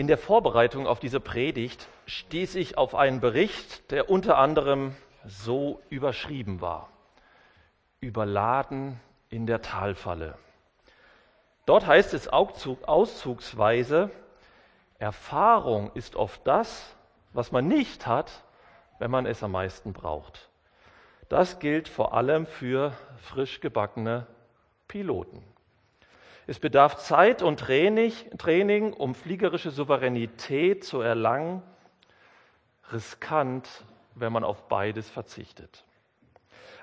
In der Vorbereitung auf diese Predigt stieß ich auf einen Bericht, der unter anderem so überschrieben war. Überladen in der Talfalle. Dort heißt es auszugsweise, Erfahrung ist oft das, was man nicht hat, wenn man es am meisten braucht. Das gilt vor allem für frisch gebackene Piloten. Es bedarf Zeit und Training, um fliegerische Souveränität zu erlangen. Riskant, wenn man auf beides verzichtet.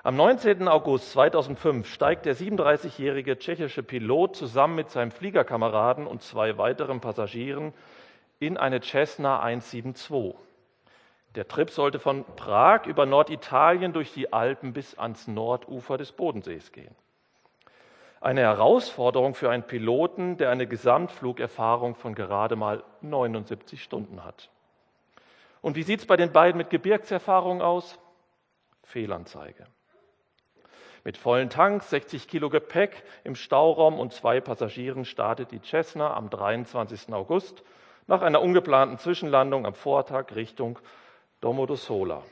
Am 19. August 2005 steigt der 37-jährige tschechische Pilot zusammen mit seinem Fliegerkameraden und zwei weiteren Passagieren in eine Cessna 172. Der Trip sollte von Prag über Norditalien durch die Alpen bis ans Nordufer des Bodensees gehen. Eine Herausforderung für einen Piloten, der eine Gesamtflugerfahrung von gerade mal 79 Stunden hat. Und wie sieht es bei den beiden mit Gebirgserfahrung aus? Fehlanzeige. Mit vollen Tanks, 60 Kilo Gepäck im Stauraum und zwei Passagieren startet die Cessna am 23. August nach einer ungeplanten Zwischenlandung am Vortag Richtung Domodossola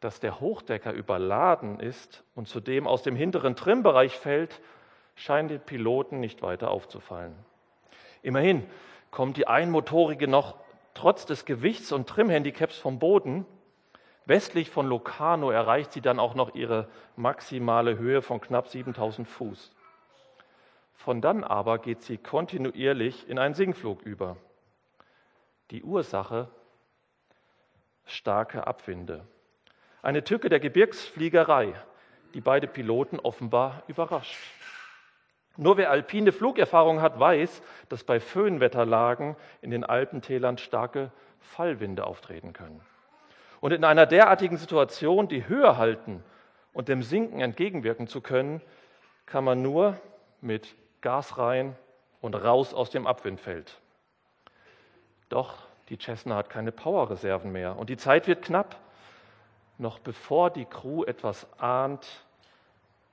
dass der Hochdecker überladen ist und zudem aus dem hinteren Trimbereich fällt, scheint den Piloten nicht weiter aufzufallen. Immerhin kommt die Einmotorige noch trotz des Gewichts- und Trimhandicaps vom Boden. Westlich von Locarno erreicht sie dann auch noch ihre maximale Höhe von knapp 7000 Fuß. Von dann aber geht sie kontinuierlich in einen Sinkflug über. Die Ursache starke Abwinde. Eine Tücke der Gebirgsfliegerei, die beide Piloten offenbar überrascht. Nur wer alpine Flugerfahrung hat, weiß, dass bei Föhnwetterlagen in den Alpentälern starke Fallwinde auftreten können. Und in einer derartigen Situation die Höhe halten und dem Sinken entgegenwirken zu können, kann man nur mit Gas rein und raus aus dem Abwindfeld. Doch die Cessna hat keine Powerreserven mehr und die Zeit wird knapp. Noch bevor die Crew etwas ahnt,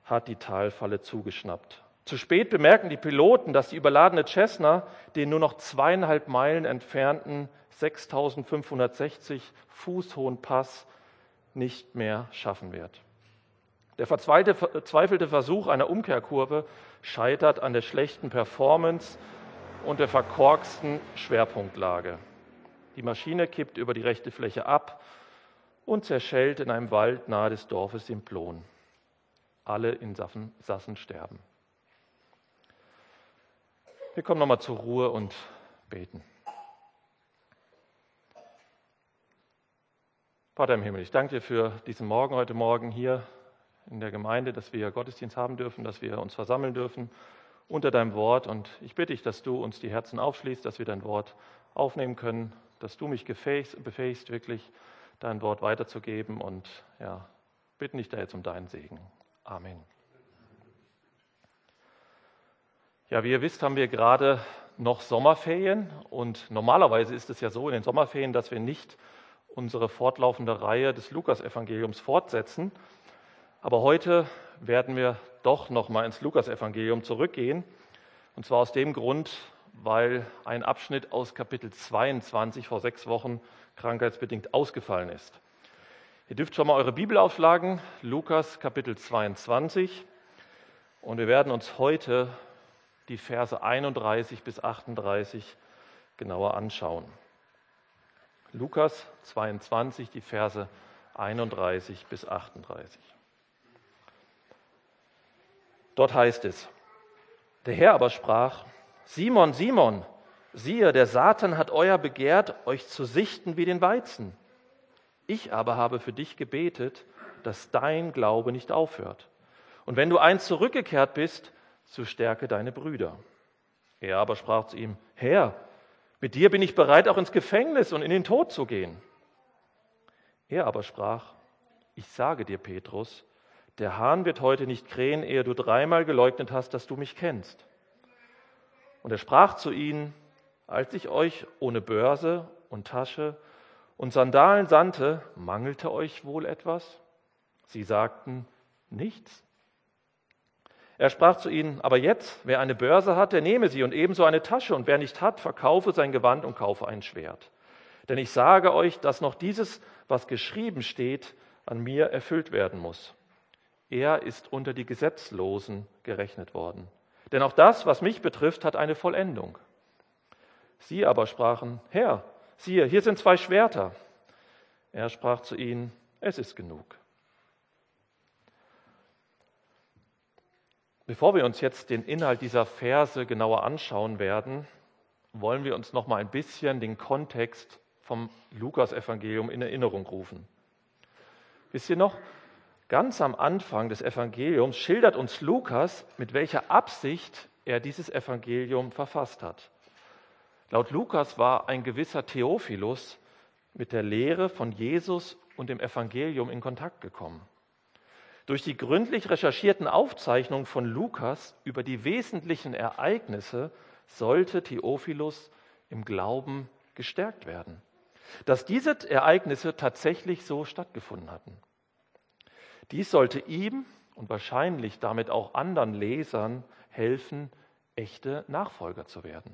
hat die Talfalle zugeschnappt. Zu spät bemerken die Piloten, dass die überladene Cessna den nur noch zweieinhalb Meilen entfernten 6560 Fuß hohen Pass nicht mehr schaffen wird. Der verzweifelte Versuch einer Umkehrkurve scheitert an der schlechten Performance und der verkorksten Schwerpunktlage. Die Maschine kippt über die rechte Fläche ab und zerschellt in einem Wald nahe des Dorfes Simplon. Alle Insassen sterben. Wir kommen nochmal zur Ruhe und beten. Vater im Himmel, ich danke dir für diesen Morgen heute Morgen hier in der Gemeinde, dass wir Gottesdienst haben dürfen, dass wir uns versammeln dürfen unter deinem Wort. Und ich bitte dich, dass du uns die Herzen aufschließt, dass wir dein Wort aufnehmen können, dass du mich befähigst, wirklich dein Wort weiterzugeben und ja, bitten dich da jetzt um deinen Segen. Amen. Ja, wie ihr wisst, haben wir gerade noch Sommerferien und normalerweise ist es ja so in den Sommerferien, dass wir nicht unsere fortlaufende Reihe des Lukasevangeliums fortsetzen. Aber heute werden wir doch noch mal ins Lukasevangelium zurückgehen und zwar aus dem Grund, weil ein Abschnitt aus Kapitel 22 vor sechs Wochen krankheitsbedingt ausgefallen ist. Ihr dürft schon mal eure Bibel aufschlagen, Lukas Kapitel 22. Und wir werden uns heute die Verse 31 bis 38 genauer anschauen. Lukas 22, die Verse 31 bis 38. Dort heißt es, der Herr aber sprach, Simon, Simon, siehe, der Satan hat euer begehrt, euch zu sichten wie den Weizen. Ich aber habe für dich gebetet, dass dein Glaube nicht aufhört. Und wenn du einst zurückgekehrt bist, so stärke deine Brüder. Er aber sprach zu ihm, Herr, mit dir bin ich bereit, auch ins Gefängnis und in den Tod zu gehen. Er aber sprach, ich sage dir, Petrus, der Hahn wird heute nicht krähen, ehe du dreimal geleugnet hast, dass du mich kennst. Und er sprach zu ihnen, als ich euch ohne Börse und Tasche und Sandalen sandte, mangelte euch wohl etwas? Sie sagten, nichts. Er sprach zu ihnen, aber jetzt, wer eine Börse hat, der nehme sie und ebenso eine Tasche, und wer nicht hat, verkaufe sein Gewand und kaufe ein Schwert. Denn ich sage euch, dass noch dieses, was geschrieben steht, an mir erfüllt werden muss. Er ist unter die Gesetzlosen gerechnet worden. Denn auch das, was mich betrifft, hat eine Vollendung. Sie aber sprachen, Herr, siehe, hier sind zwei Schwerter. Er sprach zu ihnen, es ist genug. Bevor wir uns jetzt den Inhalt dieser Verse genauer anschauen werden, wollen wir uns noch mal ein bisschen den Kontext vom Lukas-Evangelium in Erinnerung rufen. Wisst ihr noch, ganz am Anfang des Evangeliums schildert uns Lukas, mit welcher Absicht er dieses Evangelium verfasst hat. Laut Lukas war ein gewisser Theophilus mit der Lehre von Jesus und dem Evangelium in Kontakt gekommen. Durch die gründlich recherchierten Aufzeichnungen von Lukas über die wesentlichen Ereignisse sollte Theophilus im Glauben gestärkt werden, dass diese Ereignisse tatsächlich so stattgefunden hatten. Dies sollte ihm und wahrscheinlich damit auch anderen Lesern helfen, echte Nachfolger zu werden.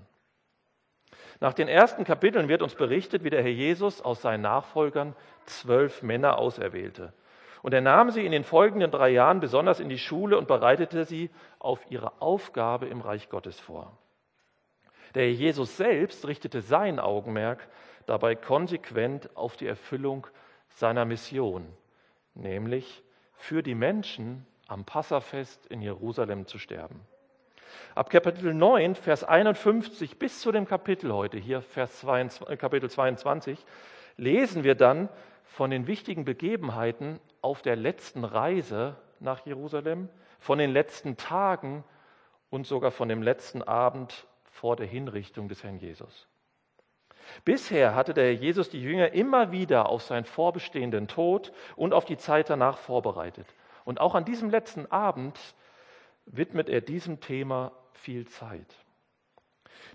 Nach den ersten Kapiteln wird uns berichtet, wie der Herr Jesus aus seinen Nachfolgern zwölf Männer auserwählte und er nahm sie in den folgenden drei Jahren besonders in die Schule und bereitete sie auf ihre Aufgabe im Reich Gottes vor. Der Jesus selbst richtete sein Augenmerk dabei konsequent auf die Erfüllung seiner Mission, nämlich für die Menschen am Passafest in Jerusalem zu sterben. Ab Kapitel 9, Vers 51 bis zu dem Kapitel heute, hier Vers 22, Kapitel 22, lesen wir dann von den wichtigen Begebenheiten auf der letzten Reise nach Jerusalem, von den letzten Tagen und sogar von dem letzten Abend vor der Hinrichtung des Herrn Jesus. Bisher hatte der Herr Jesus die Jünger immer wieder auf seinen vorbestehenden Tod und auf die Zeit danach vorbereitet. Und auch an diesem letzten Abend widmet er diesem Thema viel Zeit.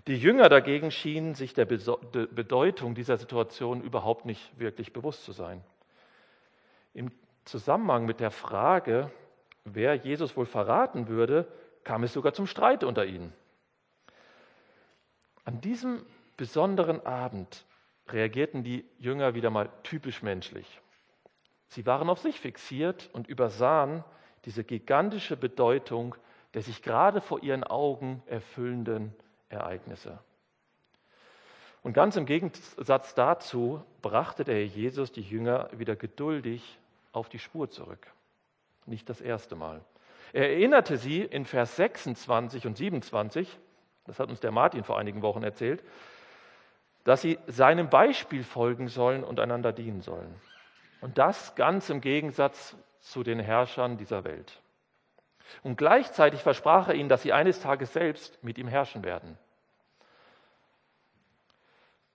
Die Jünger dagegen schienen sich der Bedeutung dieser Situation überhaupt nicht wirklich bewusst zu sein. Im Zusammenhang mit der Frage, wer Jesus wohl verraten würde, kam es sogar zum Streit unter ihnen. An diesem besonderen Abend reagierten die Jünger wieder mal typisch menschlich. Sie waren auf sich fixiert und übersahen diese gigantische Bedeutung der sich gerade vor ihren Augen erfüllenden Ereignisse. Und ganz im Gegensatz dazu brachte der Herr Jesus die Jünger wieder geduldig auf die Spur zurück. Nicht das erste Mal. Er erinnerte sie in Vers 26 und 27, das hat uns der Martin vor einigen Wochen erzählt, dass sie seinem Beispiel folgen sollen und einander dienen sollen. Und das ganz im Gegensatz zu den Herrschern dieser Welt. Und gleichzeitig versprach er ihnen, dass sie eines Tages selbst mit ihm herrschen werden.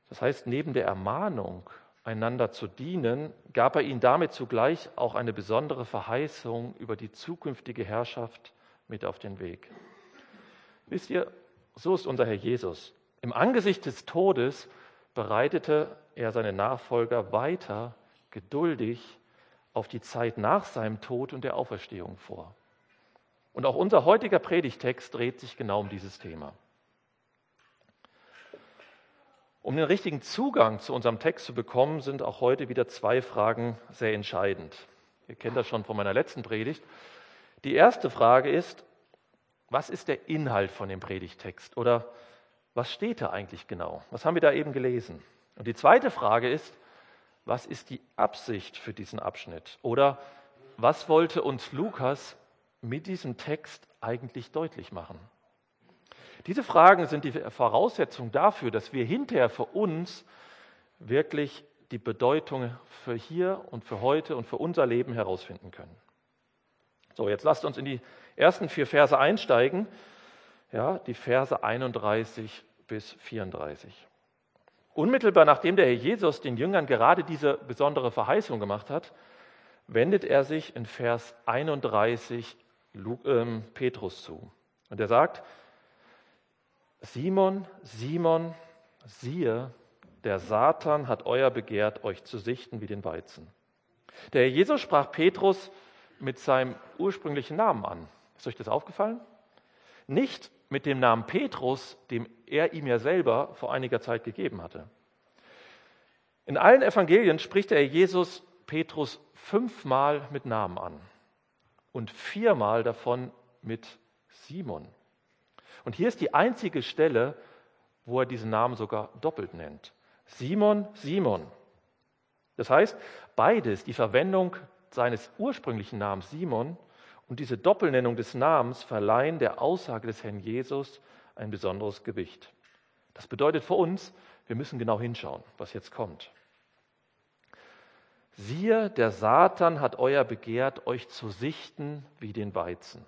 Das heißt, neben der Ermahnung, einander zu dienen, gab er ihnen damit zugleich auch eine besondere Verheißung über die zukünftige Herrschaft mit auf den Weg. Wisst ihr, so ist unser Herr Jesus. Im Angesicht des Todes bereitete er seine Nachfolger weiter geduldig auf die Zeit nach seinem Tod und der Auferstehung vor. Und auch unser heutiger Predigtext dreht sich genau um dieses Thema. Um den richtigen Zugang zu unserem Text zu bekommen, sind auch heute wieder zwei Fragen sehr entscheidend. Ihr kennt das schon von meiner letzten Predigt. Die erste Frage ist, was ist der Inhalt von dem Predigtext oder was steht da eigentlich genau? Was haben wir da eben gelesen? Und die zweite Frage ist, was ist die Absicht für diesen Abschnitt? Oder was wollte uns Lukas mit diesem Text eigentlich deutlich machen? Diese Fragen sind die Voraussetzung dafür, dass wir hinterher für uns wirklich die Bedeutung für hier und für heute und für unser Leben herausfinden können. So, jetzt lasst uns in die ersten vier Verse einsteigen. Ja, die Verse 31 bis 34. Unmittelbar nachdem der Herr Jesus den Jüngern gerade diese besondere Verheißung gemacht hat, wendet er sich in Vers 31 ähm, Petrus zu. Und er sagt, Simon, Simon, siehe, der Satan hat euer begehrt, euch zu sichten wie den Weizen. Der Herr Jesus sprach Petrus mit seinem ursprünglichen Namen an. Ist euch das aufgefallen? Nicht mit dem Namen Petrus, dem er ihm ja selber vor einiger Zeit gegeben hatte. In allen Evangelien spricht er Jesus Petrus fünfmal mit Namen an und viermal davon mit Simon. Und hier ist die einzige Stelle, wo er diesen Namen sogar doppelt nennt. Simon, Simon. Das heißt, beides, die Verwendung seines ursprünglichen Namens Simon und diese Doppelnennung des Namens verleihen der Aussage des Herrn Jesus ein besonderes Gewicht. Das bedeutet für uns, wir müssen genau hinschauen, was jetzt kommt. Siehe, der Satan hat euer begehrt, euch zu sichten wie den Weizen.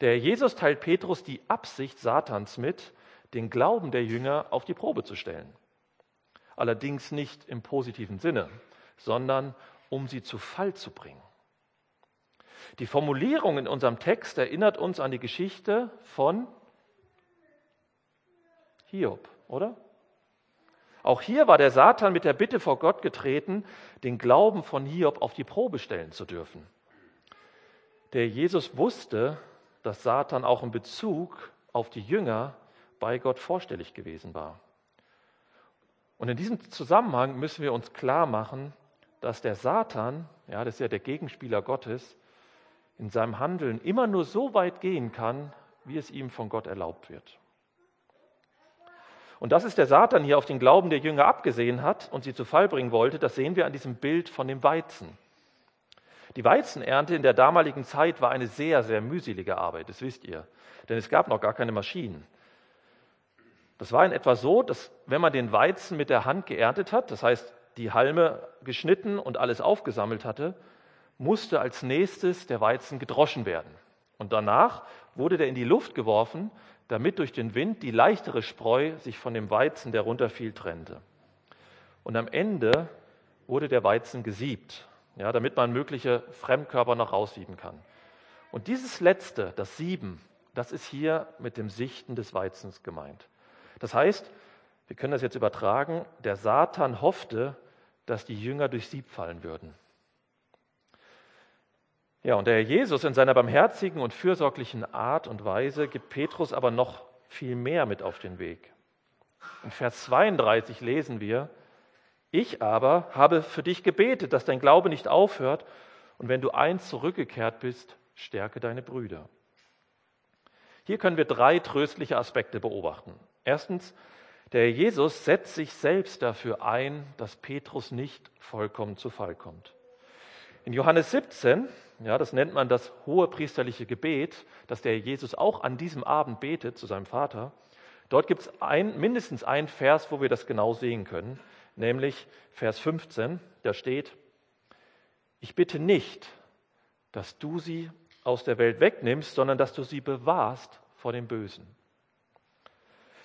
Der Herr Jesus teilt Petrus die Absicht Satans mit, den Glauben der Jünger auf die Probe zu stellen. Allerdings nicht im positiven Sinne, sondern um sie zu Fall zu bringen. Die Formulierung in unserem Text erinnert uns an die Geschichte von Hiob, oder? Auch hier war der Satan mit der Bitte vor Gott getreten, den Glauben von Hiob auf die Probe stellen zu dürfen. Der Jesus wusste, dass Satan auch in Bezug auf die Jünger bei Gott vorstellig gewesen war. Und in diesem Zusammenhang müssen wir uns klar machen, dass der Satan, ja, das ist ja der Gegenspieler Gottes, in seinem Handeln immer nur so weit gehen kann, wie es ihm von Gott erlaubt wird. Und dass es der Satan hier auf den Glauben der Jünger abgesehen hat und sie zu Fall bringen wollte, das sehen wir an diesem Bild von dem Weizen. Die Weizenernte in der damaligen Zeit war eine sehr, sehr mühselige Arbeit, das wisst ihr, denn es gab noch gar keine Maschinen. Das war in etwa so, dass wenn man den Weizen mit der Hand geerntet hat, das heißt die Halme geschnitten und alles aufgesammelt hatte, musste als nächstes der Weizen gedroschen werden. Und danach wurde der in die Luft geworfen, damit durch den Wind die leichtere Spreu sich von dem Weizen, der runterfiel, trennte. Und am Ende wurde der Weizen gesiebt, ja, damit man mögliche Fremdkörper noch raussieben kann. Und dieses letzte, das Sieben, das ist hier mit dem Sichten des Weizens gemeint. Das heißt, wir können das jetzt übertragen, der Satan hoffte, dass die Jünger durch Sieb fallen würden. Ja, und der Herr Jesus in seiner barmherzigen und fürsorglichen Art und Weise gibt Petrus aber noch viel mehr mit auf den Weg. In Vers 32 lesen wir, ich aber habe für dich gebetet, dass dein Glaube nicht aufhört, und wenn du eins zurückgekehrt bist, stärke deine Brüder. Hier können wir drei tröstliche Aspekte beobachten. Erstens, der Herr Jesus setzt sich selbst dafür ein, dass Petrus nicht vollkommen zu Fall kommt. In Johannes 17, ja, das nennt man das hohe priesterliche Gebet, das der Jesus auch an diesem Abend betet zu seinem Vater. Dort gibt es ein, mindestens einen Vers, wo wir das genau sehen können, nämlich Vers 15. Da steht, ich bitte nicht, dass du sie aus der Welt wegnimmst, sondern dass du sie bewahrst vor dem Bösen.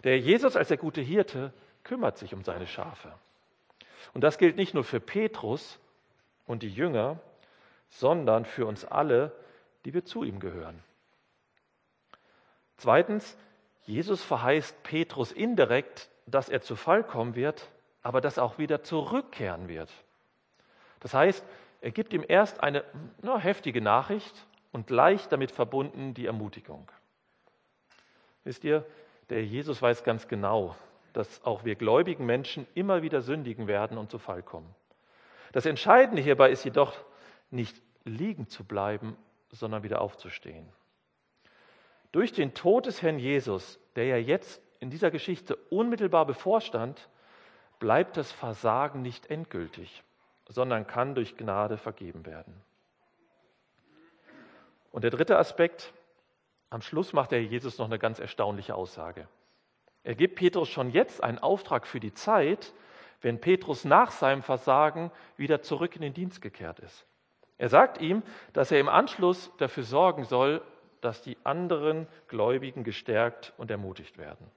Der Jesus als der gute Hirte kümmert sich um seine Schafe. Und das gilt nicht nur für Petrus und die Jünger, sondern für uns alle, die wir zu ihm gehören. Zweitens, Jesus verheißt Petrus indirekt, dass er zu Fall kommen wird, aber dass er auch wieder zurückkehren wird. Das heißt, er gibt ihm erst eine na, heftige Nachricht und gleich damit verbunden die Ermutigung. Wisst ihr, der Jesus weiß ganz genau, dass auch wir gläubigen Menschen immer wieder sündigen werden und zu Fall kommen. Das Entscheidende hierbei ist jedoch, nicht liegen zu bleiben, sondern wieder aufzustehen. Durch den Tod des Herrn Jesus, der ja jetzt in dieser Geschichte unmittelbar bevorstand, bleibt das Versagen nicht endgültig, sondern kann durch Gnade vergeben werden. Und der dritte Aspekt, am Schluss macht der Jesus noch eine ganz erstaunliche Aussage. Er gibt Petrus schon jetzt einen Auftrag für die Zeit, wenn Petrus nach seinem Versagen wieder zurück in den Dienst gekehrt ist. Er sagt ihm, dass er im Anschluss dafür sorgen soll, dass die anderen Gläubigen gestärkt und ermutigt werden.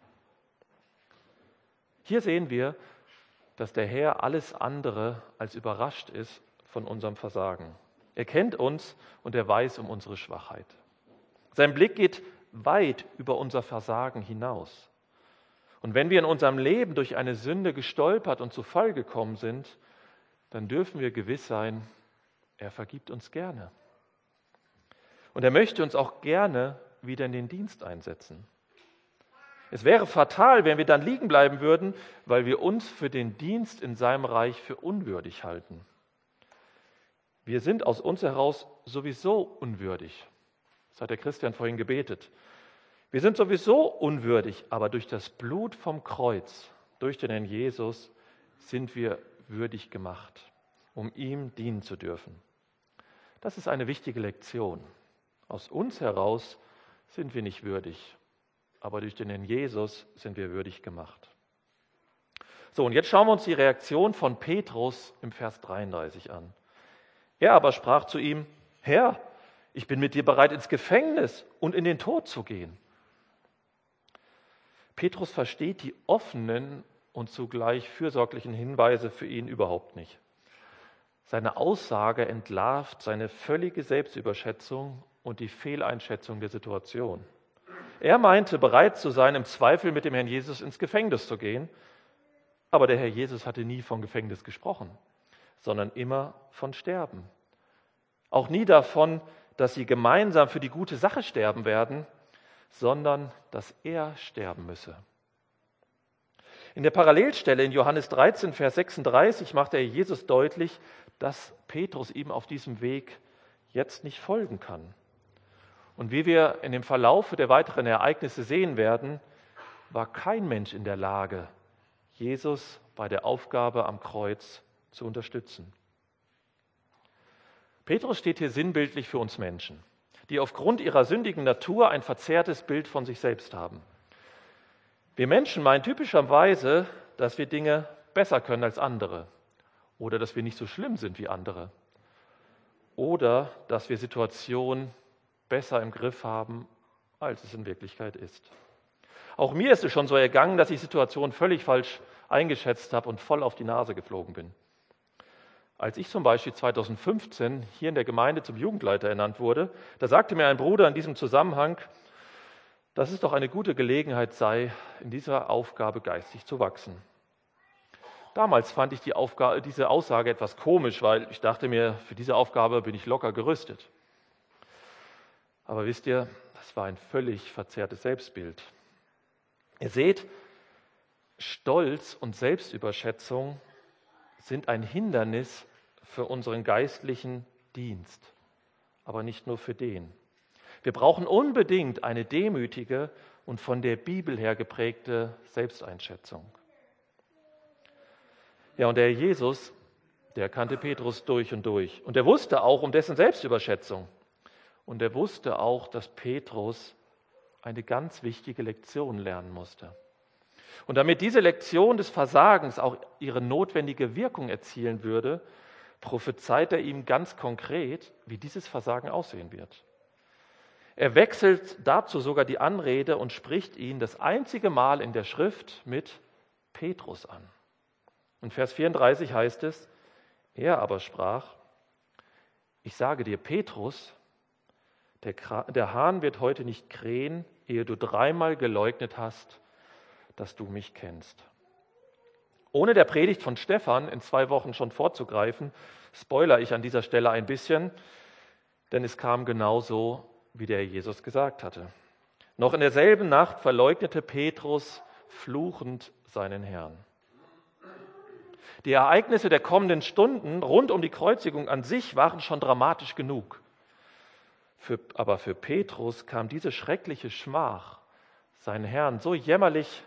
Hier sehen wir, dass der Herr alles andere als überrascht ist von unserem Versagen. Er kennt uns und er weiß um unsere Schwachheit. Sein Blick geht weit über unser Versagen hinaus. Und wenn wir in unserem Leben durch eine Sünde gestolpert und zu Fall gekommen sind, dann dürfen wir gewiss sein, er vergibt uns gerne. Und er möchte uns auch gerne wieder in den Dienst einsetzen. Es wäre fatal, wenn wir dann liegen bleiben würden, weil wir uns für den Dienst in seinem Reich für unwürdig halten. Wir sind aus uns heraus sowieso unwürdig. Das hat der Christian vorhin gebetet. Wir sind sowieso unwürdig, aber durch das Blut vom Kreuz, durch den Herrn Jesus, sind wir würdig gemacht, um ihm dienen zu dürfen. Das ist eine wichtige Lektion. Aus uns heraus sind wir nicht würdig, aber durch den Herrn Jesus sind wir würdig gemacht. So, und jetzt schauen wir uns die Reaktion von Petrus im Vers 33 an. Er aber sprach zu ihm, Herr, ich bin mit dir bereit, ins Gefängnis und in den Tod zu gehen. Petrus versteht die offenen und zugleich fürsorglichen Hinweise für ihn überhaupt nicht. Seine Aussage entlarvt seine völlige Selbstüberschätzung und die Fehleinschätzung der Situation. Er meinte, bereit zu sein, im Zweifel mit dem Herrn Jesus ins Gefängnis zu gehen, aber der Herr Jesus hatte nie von Gefängnis gesprochen sondern immer von Sterben. Auch nie davon, dass sie gemeinsam für die gute Sache sterben werden, sondern dass er sterben müsse. In der Parallelstelle in Johannes 13, Vers 36 macht er Jesus deutlich, dass Petrus ihm auf diesem Weg jetzt nicht folgen kann. Und wie wir in dem Verlauf der weiteren Ereignisse sehen werden, war kein Mensch in der Lage, Jesus bei der Aufgabe am Kreuz zu unterstützen. Petrus steht hier sinnbildlich für uns Menschen, die aufgrund ihrer sündigen Natur ein verzerrtes Bild von sich selbst haben. Wir Menschen meinen typischerweise, dass wir Dinge besser können als andere oder dass wir nicht so schlimm sind wie andere oder dass wir Situationen besser im Griff haben, als es in Wirklichkeit ist. Auch mir ist es schon so ergangen, dass ich Situationen völlig falsch eingeschätzt habe und voll auf die Nase geflogen bin. Als ich zum Beispiel 2015 hier in der Gemeinde zum Jugendleiter ernannt wurde, da sagte mir ein Bruder in diesem Zusammenhang, dass es doch eine gute Gelegenheit sei, in dieser Aufgabe geistig zu wachsen. Damals fand ich die Aufgabe, diese Aussage etwas komisch, weil ich dachte mir, für diese Aufgabe bin ich locker gerüstet. Aber wisst ihr, das war ein völlig verzerrtes Selbstbild. Ihr seht, Stolz und Selbstüberschätzung sind ein Hindernis für unseren geistlichen Dienst, aber nicht nur für den. Wir brauchen unbedingt eine demütige und von der Bibel her geprägte Selbsteinschätzung. Ja, und der Jesus, der kannte Petrus durch und durch. Und er wusste auch um dessen Selbstüberschätzung. Und er wusste auch, dass Petrus eine ganz wichtige Lektion lernen musste. Und damit diese Lektion des Versagens auch ihre notwendige Wirkung erzielen würde, prophezeit er ihm ganz konkret, wie dieses Versagen aussehen wird. Er wechselt dazu sogar die Anrede und spricht ihn das einzige Mal in der Schrift mit Petrus an. Und Vers 34 heißt es, er aber sprach, ich sage dir, Petrus, der, der Hahn wird heute nicht krähen, ehe du dreimal geleugnet hast, dass du mich kennst. Ohne der Predigt von Stephan in zwei Wochen schon vorzugreifen, spoiler ich an dieser Stelle ein bisschen, denn es kam genau so, wie der Jesus gesagt hatte. Noch in derselben Nacht verleugnete Petrus fluchend seinen Herrn. Die Ereignisse der kommenden Stunden rund um die Kreuzigung an sich waren schon dramatisch genug. Für, aber für Petrus kam diese schreckliche Schmach, seinen Herrn so jämmerlich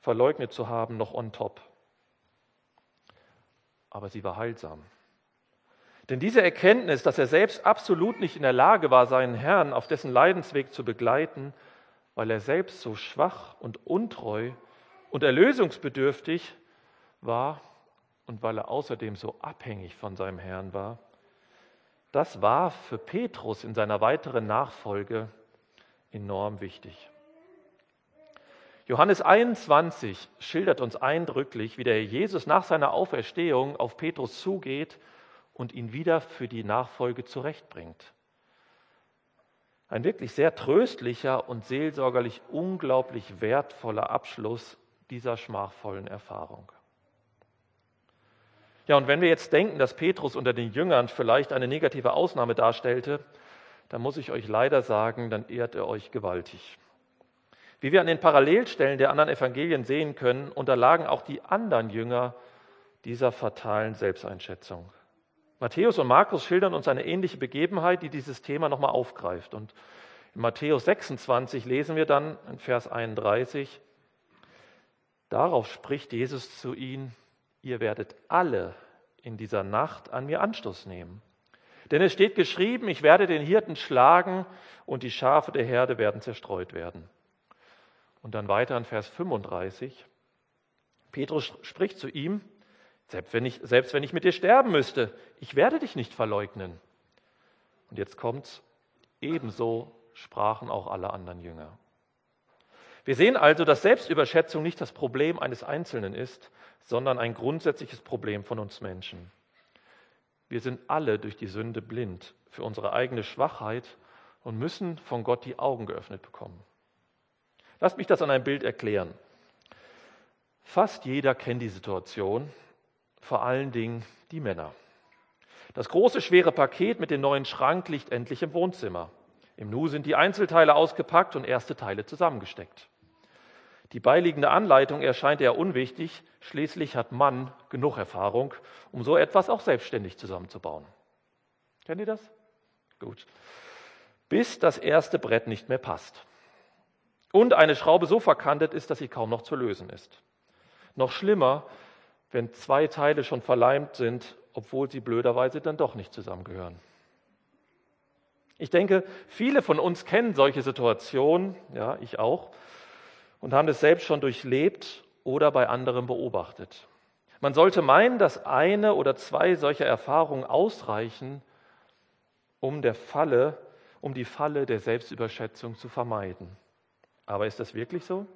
verleugnet zu haben, noch on top aber sie war heilsam. Denn diese Erkenntnis, dass er selbst absolut nicht in der Lage war, seinen Herrn auf dessen Leidensweg zu begleiten, weil er selbst so schwach und untreu und erlösungsbedürftig war und weil er außerdem so abhängig von seinem Herrn war, das war für Petrus in seiner weiteren Nachfolge enorm wichtig. Johannes 21 schildert uns eindrücklich, wie der Jesus nach seiner Auferstehung auf Petrus zugeht und ihn wieder für die Nachfolge zurechtbringt. Ein wirklich sehr tröstlicher und seelsorgerlich unglaublich wertvoller Abschluss dieser schmachvollen Erfahrung. Ja, und wenn wir jetzt denken, dass Petrus unter den Jüngern vielleicht eine negative Ausnahme darstellte, dann muss ich euch leider sagen, dann ehrt er euch gewaltig. Wie wir an den Parallelstellen der anderen Evangelien sehen können, unterlagen auch die anderen Jünger dieser fatalen Selbsteinschätzung. Matthäus und Markus schildern uns eine ähnliche Begebenheit, die dieses Thema nochmal aufgreift. Und in Matthäus 26 lesen wir dann in Vers 31, darauf spricht Jesus zu ihnen, ihr werdet alle in dieser Nacht an mir Anstoß nehmen. Denn es steht geschrieben, ich werde den Hirten schlagen und die Schafe der Herde werden zerstreut werden. Und dann weiter in Vers 35. Petrus spricht zu ihm, selbst wenn ich, selbst wenn ich mit dir sterben müsste, ich werde dich nicht verleugnen. Und jetzt kommt's, ebenso sprachen auch alle anderen Jünger. Wir sehen also, dass Selbstüberschätzung nicht das Problem eines Einzelnen ist, sondern ein grundsätzliches Problem von uns Menschen. Wir sind alle durch die Sünde blind für unsere eigene Schwachheit und müssen von Gott die Augen geöffnet bekommen. Lasst mich das an einem Bild erklären. Fast jeder kennt die Situation, vor allen Dingen die Männer. Das große, schwere Paket mit dem neuen Schrank liegt endlich im Wohnzimmer. Im Nu sind die Einzelteile ausgepackt und erste Teile zusammengesteckt. Die beiliegende Anleitung erscheint eher unwichtig, schließlich hat Mann genug Erfahrung, um so etwas auch selbstständig zusammenzubauen. Kennt ihr das? Gut. Bis das erste Brett nicht mehr passt. Und eine Schraube so verkantet ist, dass sie kaum noch zu lösen ist. Noch schlimmer, wenn zwei Teile schon verleimt sind, obwohl sie blöderweise dann doch nicht zusammengehören. Ich denke, viele von uns kennen solche Situationen, ja, ich auch, und haben es selbst schon durchlebt oder bei anderen beobachtet. Man sollte meinen, dass eine oder zwei solcher Erfahrungen ausreichen, um der Falle, um die Falle der Selbstüberschätzung zu vermeiden. Aber ist das wirklich so?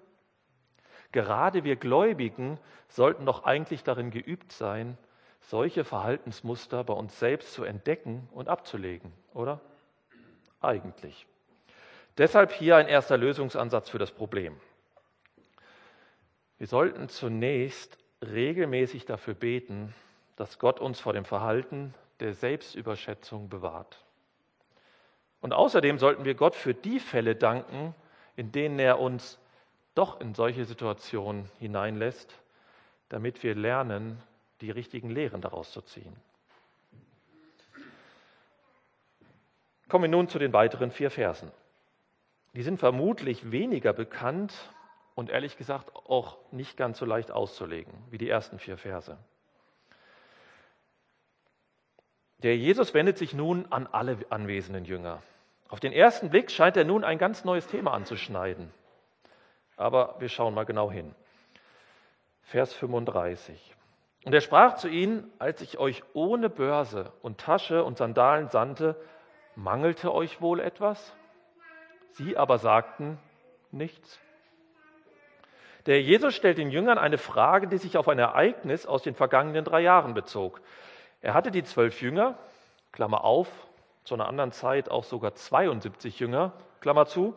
Gerade wir Gläubigen sollten doch eigentlich darin geübt sein, solche Verhaltensmuster bei uns selbst zu entdecken und abzulegen, oder? Eigentlich. Deshalb hier ein erster Lösungsansatz für das Problem. Wir sollten zunächst regelmäßig dafür beten, dass Gott uns vor dem Verhalten der Selbstüberschätzung bewahrt. Und außerdem sollten wir Gott für die Fälle danken, in denen er uns doch in solche Situationen hineinlässt, damit wir lernen, die richtigen Lehren daraus zu ziehen. Kommen wir nun zu den weiteren vier Versen. Die sind vermutlich weniger bekannt und ehrlich gesagt auch nicht ganz so leicht auszulegen wie die ersten vier Verse. Der Jesus wendet sich nun an alle anwesenden Jünger. Auf den ersten Blick scheint er nun ein ganz neues Thema anzuschneiden. Aber wir schauen mal genau hin. Vers 35. Und er sprach zu ihnen, als ich euch ohne Börse und Tasche und Sandalen sandte, mangelte euch wohl etwas? Sie aber sagten nichts. Der Jesus stellt den Jüngern eine Frage, die sich auf ein Ereignis aus den vergangenen drei Jahren bezog. Er hatte die zwölf Jünger, Klammer auf, zu einer anderen Zeit auch sogar 72 Jünger, Klammer zu,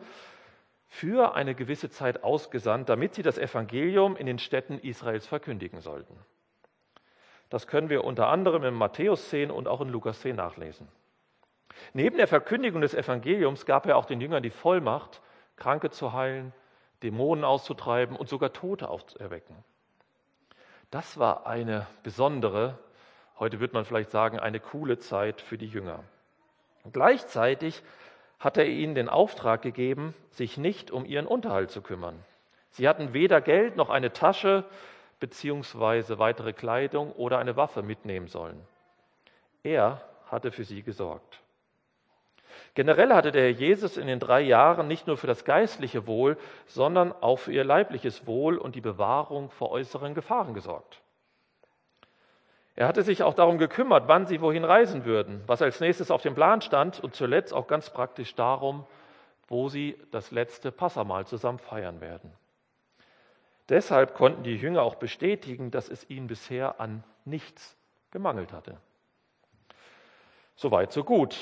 für eine gewisse Zeit ausgesandt, damit sie das Evangelium in den Städten Israels verkündigen sollten. Das können wir unter anderem in Matthäus 10 und auch in Lukas 10 nachlesen. Neben der Verkündigung des Evangeliums gab er auch den Jüngern die Vollmacht, Kranke zu heilen, Dämonen auszutreiben und sogar Tote aufzuerwecken. Das war eine besondere, heute wird man vielleicht sagen, eine coole Zeit für die Jünger. Gleichzeitig hat er ihnen den Auftrag gegeben, sich nicht um ihren Unterhalt zu kümmern. Sie hatten weder Geld noch eine Tasche beziehungsweise weitere Kleidung oder eine Waffe mitnehmen sollen. Er hatte für sie gesorgt. Generell hatte der Herr Jesus in den drei Jahren nicht nur für das geistliche Wohl, sondern auch für ihr leibliches Wohl und die Bewahrung vor äußeren Gefahren gesorgt. Er hatte sich auch darum gekümmert, wann sie wohin reisen würden, was als nächstes auf dem Plan stand und zuletzt auch ganz praktisch darum, wo sie das letzte Passamal zusammen feiern werden. Deshalb konnten die Jünger auch bestätigen, dass es ihnen bisher an nichts gemangelt hatte. Soweit, so gut.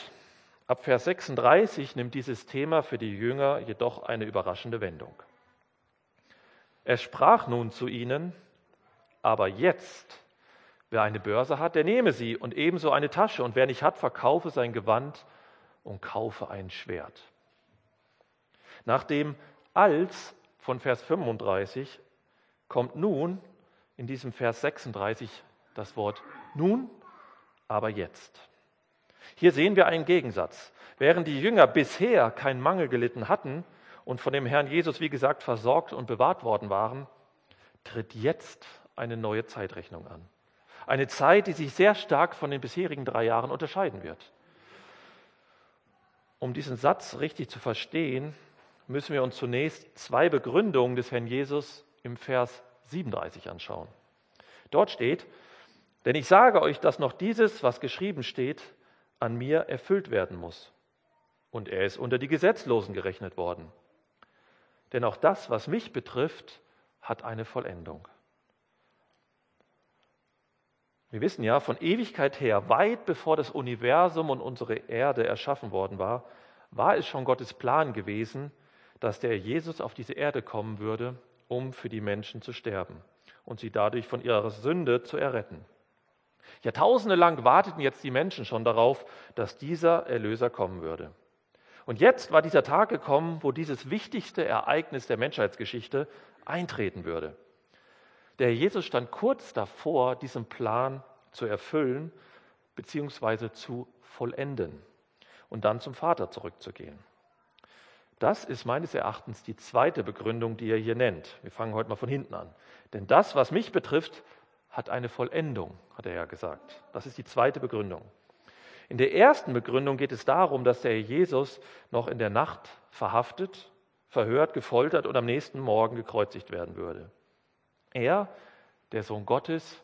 Ab Vers 36 nimmt dieses Thema für die Jünger jedoch eine überraschende Wendung. Er sprach nun zu ihnen, aber jetzt, wer eine Börse hat, der nehme sie und ebenso eine Tasche, und wer nicht hat, verkaufe sein Gewand und kaufe ein Schwert. Nach dem als von Vers 35 kommt nun in diesem Vers 36 das Wort nun, aber jetzt. Hier sehen wir einen Gegensatz. Während die Jünger bisher keinen Mangel gelitten hatten und von dem Herrn Jesus, wie gesagt, versorgt und bewahrt worden waren, tritt jetzt eine neue Zeitrechnung an. Eine Zeit, die sich sehr stark von den bisherigen drei Jahren unterscheiden wird. Um diesen Satz richtig zu verstehen, müssen wir uns zunächst zwei Begründungen des Herrn Jesus im Vers 37 anschauen. Dort steht, denn ich sage euch, dass noch dieses, was geschrieben steht, an mir erfüllt werden muss. Und er ist unter die Gesetzlosen gerechnet worden. Denn auch das, was mich betrifft, hat eine Vollendung. Wir wissen ja, von Ewigkeit her, weit bevor das Universum und unsere Erde erschaffen worden war, war es schon Gottes Plan gewesen, dass der Jesus auf diese Erde kommen würde, um für die Menschen zu sterben und sie dadurch von ihrer Sünde zu erretten. Jahrtausende lang warteten jetzt die Menschen schon darauf, dass dieser Erlöser kommen würde. Und jetzt war dieser Tag gekommen, wo dieses wichtigste Ereignis der Menschheitsgeschichte eintreten würde. Der Jesus stand kurz davor, diesen Plan zu erfüllen bzw. zu vollenden und dann zum Vater zurückzugehen. Das ist meines Erachtens die zweite Begründung, die er hier nennt. Wir fangen heute mal von hinten an. Denn das, was mich betrifft, hat eine Vollendung, hat er ja gesagt. Das ist die zweite Begründung. In der ersten Begründung geht es darum, dass der Jesus noch in der Nacht verhaftet, verhört, gefoltert und am nächsten Morgen gekreuzigt werden würde. Er, der Sohn Gottes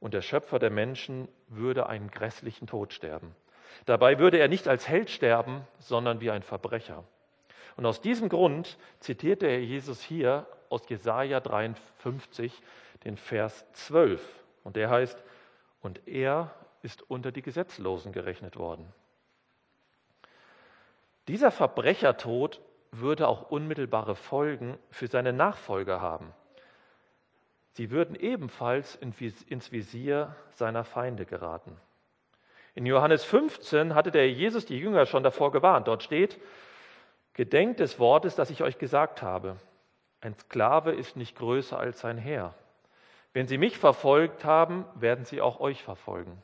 und der Schöpfer der Menschen, würde einen grässlichen Tod sterben. Dabei würde er nicht als Held sterben, sondern wie ein Verbrecher. Und aus diesem Grund zitierte er Jesus hier aus Jesaja 53 den Vers 12. Und der heißt, und er ist unter die Gesetzlosen gerechnet worden. Dieser Verbrechertod würde auch unmittelbare Folgen für seine Nachfolger haben. Sie würden ebenfalls ins Visier seiner Feinde geraten. In Johannes 15 hatte der Jesus die Jünger schon davor gewarnt. Dort steht, Gedenkt des Wortes, das ich euch gesagt habe. Ein Sklave ist nicht größer als sein Herr. Wenn sie mich verfolgt haben, werden sie auch euch verfolgen.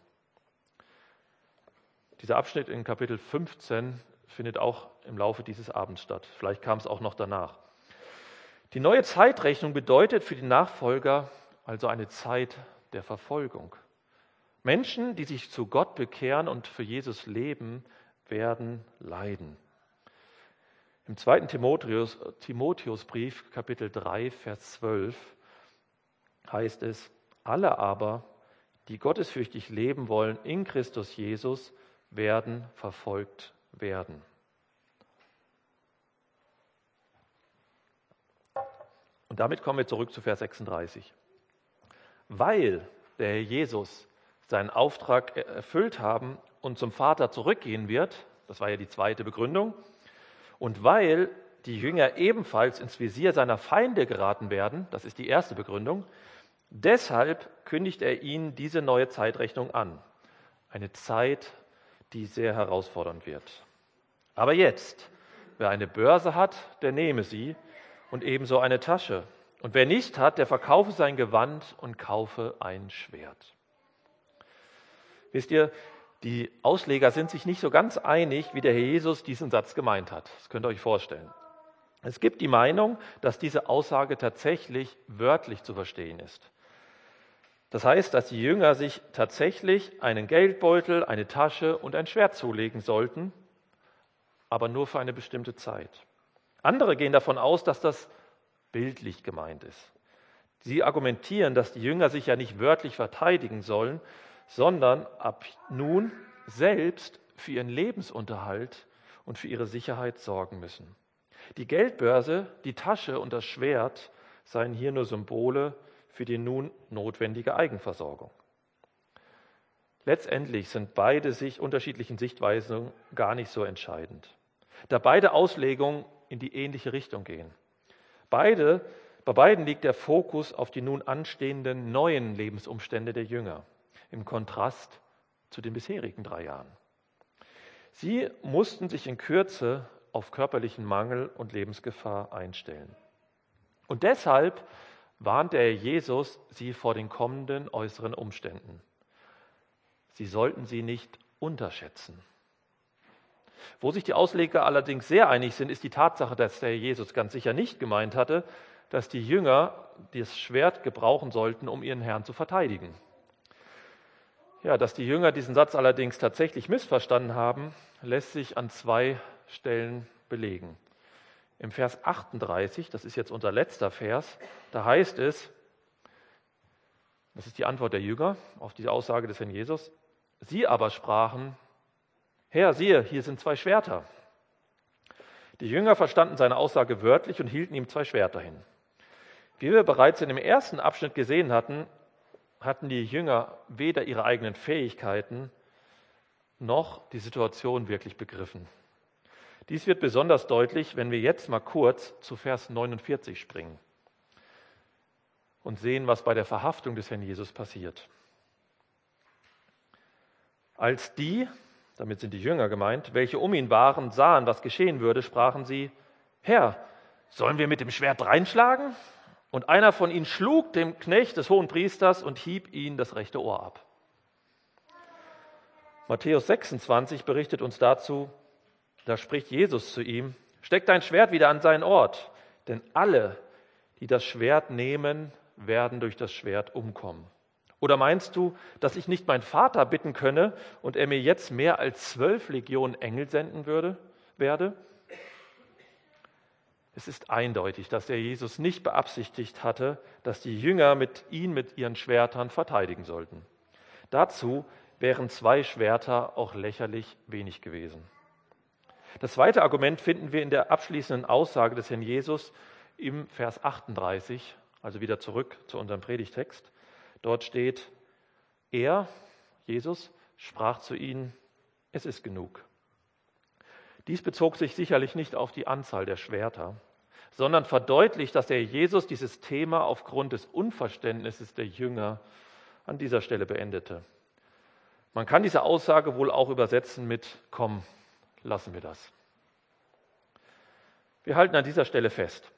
Dieser Abschnitt in Kapitel 15 findet auch im Laufe dieses Abends statt. Vielleicht kam es auch noch danach. Die neue Zeitrechnung bedeutet für die Nachfolger also eine Zeit der Verfolgung. Menschen, die sich zu Gott bekehren und für Jesus leben, werden leiden. Im zweiten Timotheus, Timotheusbrief, Kapitel 3, Vers 12, heißt es, alle aber, die gottesfürchtig leben wollen in Christus Jesus, werden verfolgt werden. Und damit kommen wir zurück zu Vers 36. Weil der Herr Jesus seinen Auftrag erfüllt haben und zum Vater zurückgehen wird, das war ja die zweite Begründung, und weil die Jünger ebenfalls ins Visier seiner Feinde geraten werden, das ist die erste Begründung, deshalb kündigt er ihnen diese neue Zeitrechnung an. Eine Zeit, die sehr herausfordernd wird. Aber jetzt, wer eine Börse hat, der nehme sie und ebenso eine Tasche. Und wer nicht hat, der verkaufe sein Gewand und kaufe ein Schwert. Wisst ihr, die Ausleger sind sich nicht so ganz einig, wie der Herr Jesus diesen Satz gemeint hat. Das könnt ihr euch vorstellen. Es gibt die Meinung, dass diese Aussage tatsächlich wörtlich zu verstehen ist. Das heißt, dass die Jünger sich tatsächlich einen Geldbeutel, eine Tasche und ein Schwert zulegen sollten, aber nur für eine bestimmte Zeit. Andere gehen davon aus, dass das bildlich gemeint ist. Sie argumentieren, dass die Jünger sich ja nicht wörtlich verteidigen sollen, sondern ab nun selbst für ihren Lebensunterhalt und für ihre Sicherheit sorgen müssen. Die Geldbörse, die Tasche und das Schwert seien hier nur Symbole für die nun notwendige Eigenversorgung. Letztendlich sind beide sich unterschiedlichen Sichtweisen gar nicht so entscheidend, da beide Auslegungen in die ähnliche Richtung gehen. Beide, bei beiden liegt der Fokus auf die nun anstehenden neuen Lebensumstände der Jünger im Kontrast zu den bisherigen drei Jahren. Sie mussten sich in Kürze auf körperlichen Mangel und Lebensgefahr einstellen. Und deshalb warnt der Jesus sie vor den kommenden äußeren Umständen. Sie sollten sie nicht unterschätzen. Wo sich die Ausleger allerdings sehr einig sind, ist die Tatsache, dass der Jesus ganz sicher nicht gemeint hatte, dass die Jünger das Schwert gebrauchen sollten, um ihren Herrn zu verteidigen. Ja, dass die Jünger diesen Satz allerdings tatsächlich missverstanden haben, lässt sich an zwei Stellen belegen. Im Vers 38, das ist jetzt unser letzter Vers, da heißt es, das ist die Antwort der Jünger auf diese Aussage des Herrn Jesus, sie aber sprachen, Herr, siehe, hier sind zwei Schwerter. Die Jünger verstanden seine Aussage wörtlich und hielten ihm zwei Schwerter hin. Wie wir bereits in dem ersten Abschnitt gesehen hatten, hatten die Jünger weder ihre eigenen Fähigkeiten noch die Situation wirklich begriffen. Dies wird besonders deutlich, wenn wir jetzt mal kurz zu Vers 49 springen und sehen, was bei der Verhaftung des Herrn Jesus passiert. Als die, damit sind die Jünger gemeint, welche um ihn waren, sahen, was geschehen würde, sprachen sie, Herr, sollen wir mit dem Schwert reinschlagen? Und einer von ihnen schlug dem Knecht des hohen Priesters und hieb ihn das rechte Ohr ab. Matthäus 26 berichtet uns dazu, da spricht Jesus zu ihm, steck dein Schwert wieder an seinen Ort, denn alle, die das Schwert nehmen, werden durch das Schwert umkommen. Oder meinst du, dass ich nicht meinen Vater bitten könne und er mir jetzt mehr als zwölf Legionen Engel senden würde, werde? Es ist eindeutig, dass der Jesus nicht beabsichtigt hatte, dass die Jünger mit ihn mit ihren Schwertern verteidigen sollten. Dazu wären zwei Schwerter auch lächerlich wenig gewesen. Das zweite Argument finden wir in der abschließenden Aussage des Herrn Jesus im Vers 38, also wieder zurück zu unserem Predigtext. Dort steht, er, Jesus, sprach zu ihnen, es ist genug. Dies bezog sich sicherlich nicht auf die Anzahl der Schwerter, sondern verdeutlicht, dass der Jesus dieses Thema aufgrund des Unverständnisses der Jünger an dieser Stelle beendete. Man kann diese Aussage wohl auch übersetzen mit, komm, lassen wir das. Wir halten an dieser Stelle fest.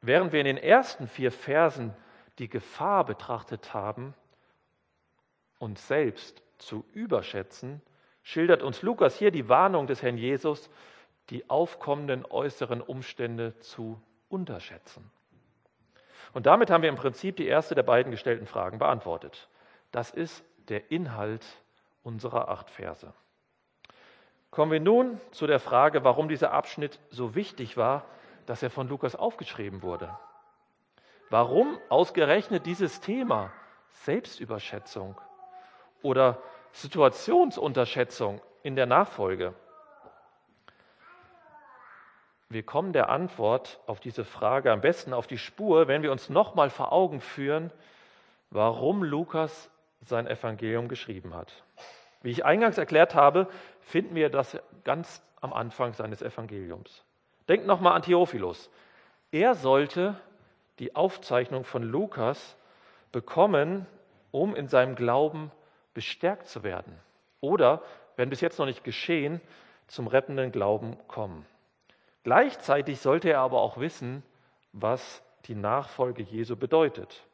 Während wir in den ersten vier Versen die Gefahr betrachtet haben, uns selbst zu überschätzen, schildert uns Lukas hier die Warnung des Herrn Jesus, die aufkommenden äußeren Umstände zu unterschätzen. Und damit haben wir im Prinzip die erste der beiden gestellten Fragen beantwortet. Das ist der Inhalt unserer acht Verse. Kommen wir nun zu der Frage, warum dieser Abschnitt so wichtig war, dass er von Lukas aufgeschrieben wurde. Warum ausgerechnet dieses Thema Selbstüberschätzung oder Situationsunterschätzung in der Nachfolge? Wir kommen der Antwort auf diese Frage am besten auf die Spur, wenn wir uns nochmal vor Augen führen, warum Lukas sein Evangelium geschrieben hat. Wie ich eingangs erklärt habe, finden wir das ganz am Anfang seines Evangeliums. Denkt nochmal an Theophilus. Er sollte die Aufzeichnung von Lukas bekommen, um in seinem Glauben bestärkt zu werden. Oder, wenn bis jetzt noch nicht geschehen, zum rettenden Glauben kommen. Gleichzeitig sollte er aber auch wissen, was die Nachfolge Jesu bedeutet.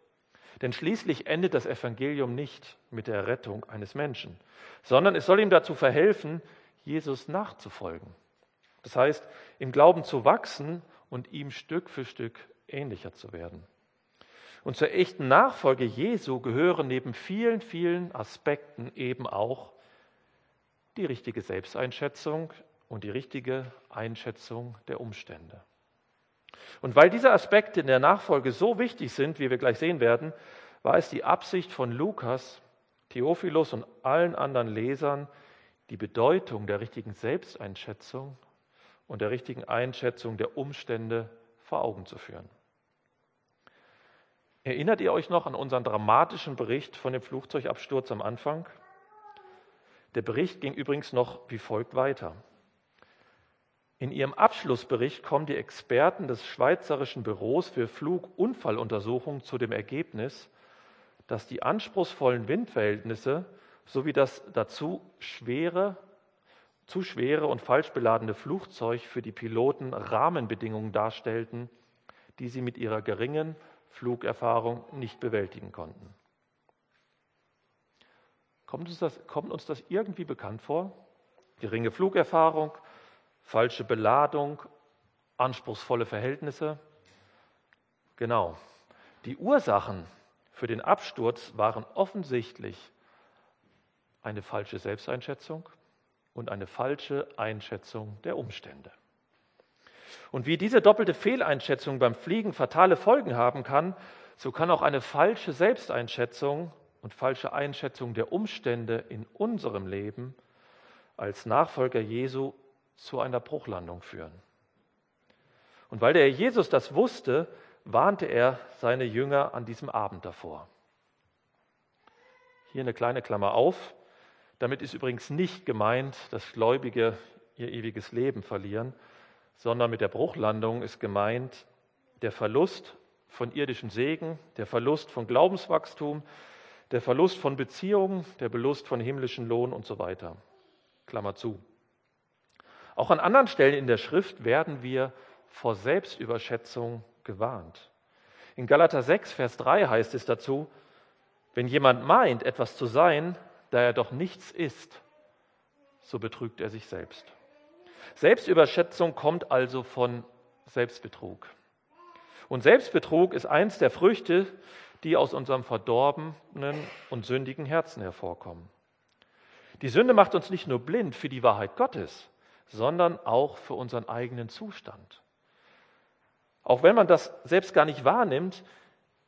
Denn schließlich endet das Evangelium nicht mit der Rettung eines Menschen, sondern es soll ihm dazu verhelfen, Jesus nachzufolgen. Das heißt, im Glauben zu wachsen und ihm Stück für Stück ähnlicher zu werden. Und zur echten Nachfolge Jesu gehören neben vielen, vielen Aspekten eben auch die richtige Selbsteinschätzung und die richtige Einschätzung der Umstände. Und weil diese Aspekte in der Nachfolge so wichtig sind, wie wir gleich sehen werden, war es die Absicht von Lukas, Theophilus und allen anderen Lesern, die Bedeutung der richtigen Selbsteinschätzung und der richtigen Einschätzung der Umstände vor Augen zu führen. Erinnert ihr euch noch an unseren dramatischen Bericht von dem Flugzeugabsturz am Anfang? Der Bericht ging übrigens noch wie folgt weiter. In ihrem Abschlussbericht kommen die Experten des Schweizerischen Büros für Flugunfalluntersuchung zu dem Ergebnis, dass die anspruchsvollen Windverhältnisse sowie das dazu schwere, zu schwere und falsch beladene Flugzeug für die Piloten Rahmenbedingungen darstellten, die sie mit ihrer geringen Flugerfahrung nicht bewältigen konnten. Kommt uns das, kommt uns das irgendwie bekannt vor? Geringe Flugerfahrung, falsche Beladung, anspruchsvolle Verhältnisse? Genau. Die Ursachen für den Absturz waren offensichtlich eine falsche Selbsteinschätzung und eine falsche Einschätzung der Umstände. Und wie diese doppelte Fehleinschätzung beim Fliegen fatale Folgen haben kann, so kann auch eine falsche Selbsteinschätzung und falsche Einschätzung der Umstände in unserem Leben als Nachfolger Jesu zu einer Bruchlandung führen. Und weil der Jesus das wusste, warnte er seine Jünger an diesem Abend davor. Hier eine kleine Klammer auf. Damit ist übrigens nicht gemeint, dass Gläubige ihr ewiges Leben verlieren, sondern mit der Bruchlandung ist gemeint der Verlust von irdischen Segen, der Verlust von Glaubenswachstum, der Verlust von Beziehungen, der Verlust von himmlischen Lohn und so weiter. Klammer zu. Auch an anderen Stellen in der Schrift werden wir vor Selbstüberschätzung gewarnt. In Galater 6, Vers 3 heißt es dazu, wenn jemand meint, etwas zu sein, da er doch nichts ist, so betrügt er sich selbst. Selbstüberschätzung kommt also von Selbstbetrug. Und Selbstbetrug ist eins der Früchte, die aus unserem verdorbenen und sündigen Herzen hervorkommen. Die Sünde macht uns nicht nur blind für die Wahrheit Gottes, sondern auch für unseren eigenen Zustand. Auch wenn man das selbst gar nicht wahrnimmt,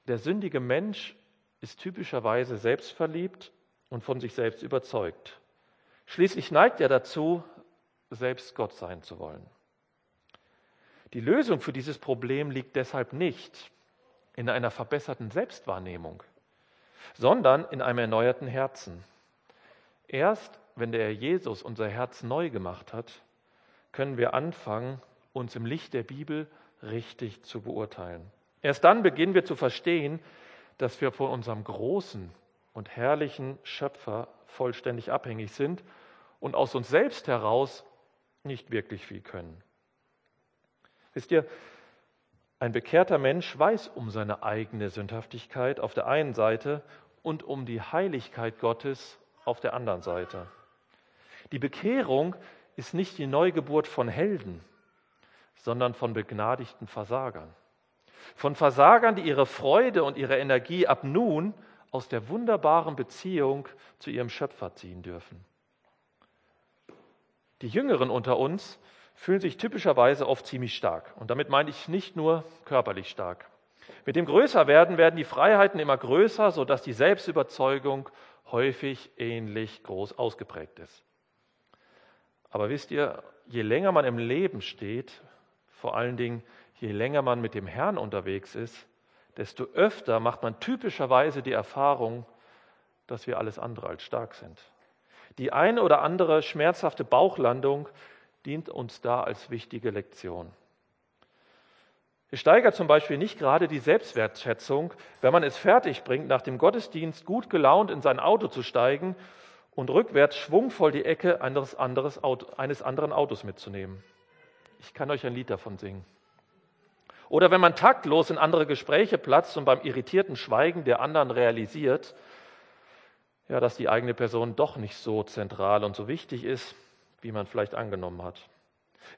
der sündige Mensch ist typischerweise selbstverliebt und von sich selbst überzeugt. Schließlich neigt er dazu, selbst Gott sein zu wollen. Die Lösung für dieses Problem liegt deshalb nicht in einer verbesserten Selbstwahrnehmung, sondern in einem erneuerten Herzen. Erst wenn der Herr Jesus unser Herz neu gemacht hat, können wir anfangen, uns im Licht der Bibel richtig zu beurteilen. Erst dann beginnen wir zu verstehen, dass wir von unserem großen und herrlichen Schöpfer vollständig abhängig sind und aus uns selbst heraus nicht wirklich viel können. Wisst ihr, ein bekehrter Mensch weiß um seine eigene Sündhaftigkeit auf der einen Seite und um die Heiligkeit Gottes auf der anderen Seite. Die Bekehrung ist nicht die Neugeburt von Helden, sondern von begnadigten Versagern. Von Versagern, die ihre Freude und ihre Energie ab nun aus der wunderbaren Beziehung zu ihrem Schöpfer ziehen dürfen. Die Jüngeren unter uns fühlen sich typischerweise oft ziemlich stark. Und damit meine ich nicht nur körperlich stark. Mit dem Größerwerden werden die Freiheiten immer größer, sodass die Selbstüberzeugung häufig ähnlich groß ausgeprägt ist. Aber wisst ihr, je länger man im Leben steht, vor allen Dingen je länger man mit dem Herrn unterwegs ist, desto öfter macht man typischerweise die Erfahrung, dass wir alles andere als stark sind. Die eine oder andere schmerzhafte Bauchlandung dient uns da als wichtige Lektion. Es steigert zum Beispiel nicht gerade die Selbstwertschätzung, wenn man es fertigbringt, nach dem Gottesdienst gut gelaunt in sein Auto zu steigen und rückwärts schwungvoll die Ecke eines, Auto, eines anderen Autos mitzunehmen. Ich kann euch ein Lied davon singen. Oder wenn man taktlos in andere Gespräche platzt und beim irritierten Schweigen der anderen realisiert, ja, dass die eigene Person doch nicht so zentral und so wichtig ist, wie man vielleicht angenommen hat.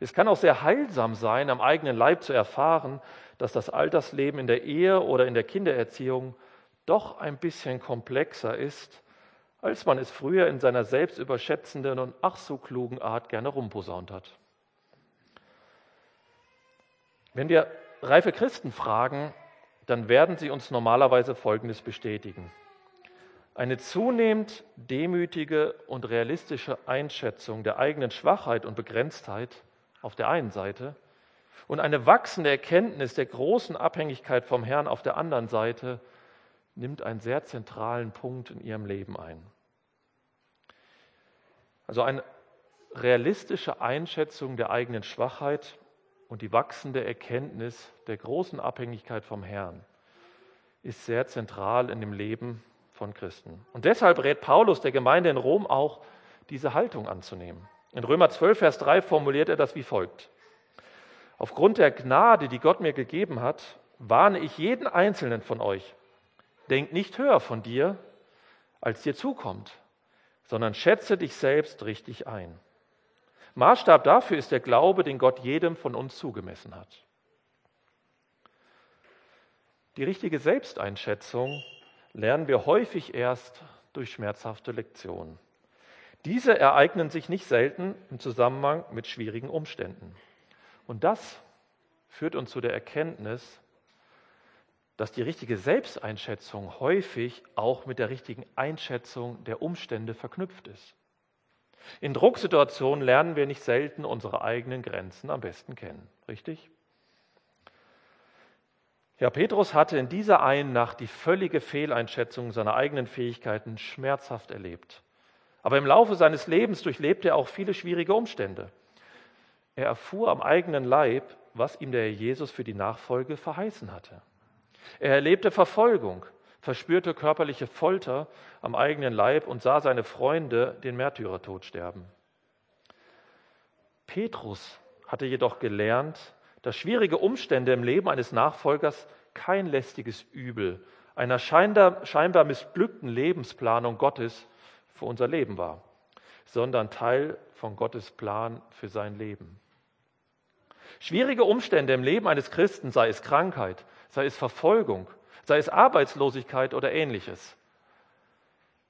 Es kann auch sehr heilsam sein, am eigenen Leib zu erfahren, dass das Altersleben in der Ehe oder in der Kindererziehung doch ein bisschen komplexer ist, als man es früher in seiner selbstüberschätzenden und ach so klugen Art gerne rumposaunt hat. Wenn wir reife Christen fragen, dann werden sie uns normalerweise Folgendes bestätigen. Eine zunehmend demütige und realistische Einschätzung der eigenen Schwachheit und Begrenztheit auf der einen Seite und eine wachsende Erkenntnis der großen Abhängigkeit vom Herrn auf der anderen Seite nimmt einen sehr zentralen Punkt in ihrem Leben ein. Also eine realistische Einschätzung der eigenen Schwachheit und die wachsende Erkenntnis der großen Abhängigkeit vom Herrn ist sehr zentral in dem Leben von Christen. Und deshalb rät Paulus der Gemeinde in Rom auch, diese Haltung anzunehmen. In Römer 12, Vers 3 formuliert er das wie folgt. Aufgrund der Gnade, die Gott mir gegeben hat, warne ich jeden einzelnen von euch. Denk nicht höher von dir, als dir zukommt, sondern schätze dich selbst richtig ein. Maßstab dafür ist der Glaube, den Gott jedem von uns zugemessen hat. Die richtige Selbsteinschätzung lernen wir häufig erst durch schmerzhafte Lektionen. Diese ereignen sich nicht selten im Zusammenhang mit schwierigen Umständen. Und das führt uns zu der Erkenntnis, dass die richtige Selbsteinschätzung häufig auch mit der richtigen Einschätzung der Umstände verknüpft ist. In Drucksituationen lernen wir nicht selten unsere eigenen Grenzen am besten kennen, richtig? Ja, Petrus hatte in dieser einen Nacht die völlige Fehleinschätzung seiner eigenen Fähigkeiten schmerzhaft erlebt. Aber im Laufe seines Lebens durchlebte er auch viele schwierige Umstände. Er erfuhr am eigenen Leib, was ihm der Herr Jesus für die Nachfolge verheißen hatte. Er erlebte Verfolgung, verspürte körperliche Folter am eigenen Leib und sah seine Freunde den Märtyrertod sterben. Petrus hatte jedoch gelernt, dass schwierige Umstände im Leben eines Nachfolgers kein lästiges Übel einer scheinbar missglückten Lebensplanung Gottes für unser Leben war, sondern Teil von Gottes Plan für sein Leben. Schwierige Umstände im Leben eines Christen, sei es Krankheit, sei es Verfolgung, sei es Arbeitslosigkeit oder ähnliches.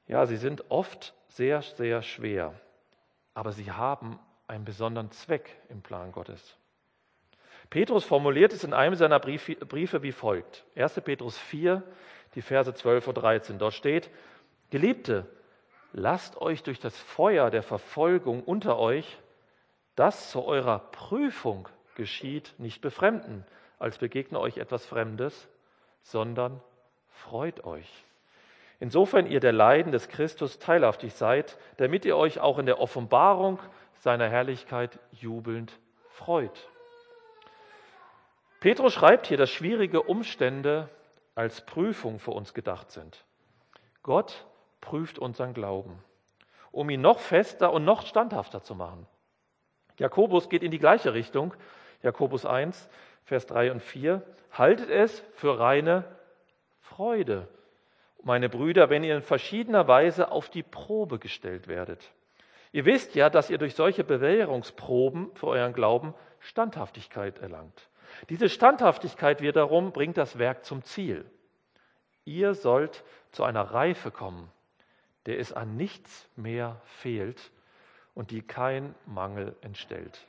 Ja, sie sind oft sehr, sehr schwer, aber sie haben einen besonderen Zweck im Plan Gottes. Petrus formuliert es in einem seiner Briefe wie folgt. 1. Petrus 4, die Verse 12 und 13. Dort steht, Geliebte, lasst euch durch das Feuer der Verfolgung unter euch, das zu eurer Prüfung geschieht, nicht befremden, als begegne euch etwas Fremdes, sondern freut euch. Insofern ihr der Leiden des Christus teilhaftig seid, damit ihr euch auch in der Offenbarung seiner Herrlichkeit jubelnd freut. Petrus schreibt hier, dass schwierige Umstände als Prüfung für uns gedacht sind. Gott prüft unseren Glauben, um ihn noch fester und noch standhafter zu machen. Jakobus geht in die gleiche Richtung. Jakobus 1, Vers 3 und 4. Haltet es für reine Freude, meine Brüder, wenn ihr in verschiedener Weise auf die Probe gestellt werdet. Ihr wisst ja, dass ihr durch solche Bewährungsproben für euren Glauben Standhaftigkeit erlangt. Diese Standhaftigkeit wiederum bringt das Werk zum Ziel. Ihr sollt zu einer Reife kommen, der es an nichts mehr fehlt und die kein Mangel entstellt.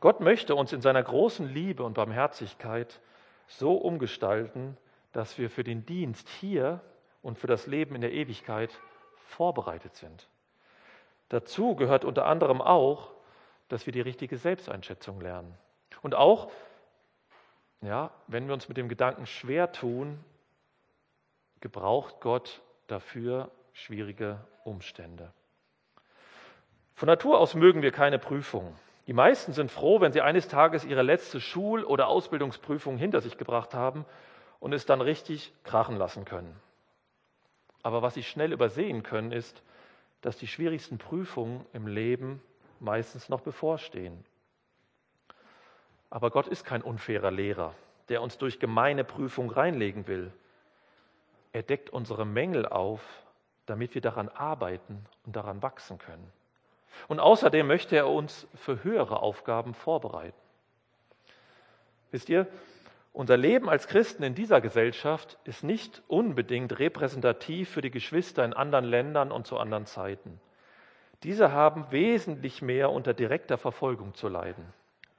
Gott möchte uns in seiner großen Liebe und Barmherzigkeit so umgestalten, dass wir für den Dienst hier und für das Leben in der Ewigkeit vorbereitet sind. Dazu gehört unter anderem auch, dass wir die richtige Selbsteinschätzung lernen. Und auch, ja, wenn wir uns mit dem Gedanken schwer tun, gebraucht Gott dafür schwierige Umstände. Von Natur aus mögen wir keine Prüfung. Die meisten sind froh, wenn sie eines Tages ihre letzte Schul- oder Ausbildungsprüfung hinter sich gebracht haben und es dann richtig krachen lassen können. Aber was sie schnell übersehen können, ist, dass die schwierigsten Prüfungen im Leben meistens noch bevorstehen. Aber Gott ist kein unfairer Lehrer, der uns durch gemeine Prüfung reinlegen will. Er deckt unsere Mängel auf, damit wir daran arbeiten und daran wachsen können. Und außerdem möchte er uns für höhere Aufgaben vorbereiten. Wisst ihr, unser Leben als Christen in dieser Gesellschaft ist nicht unbedingt repräsentativ für die Geschwister in anderen Ländern und zu anderen Zeiten. Diese haben wesentlich mehr unter direkter Verfolgung zu leiden.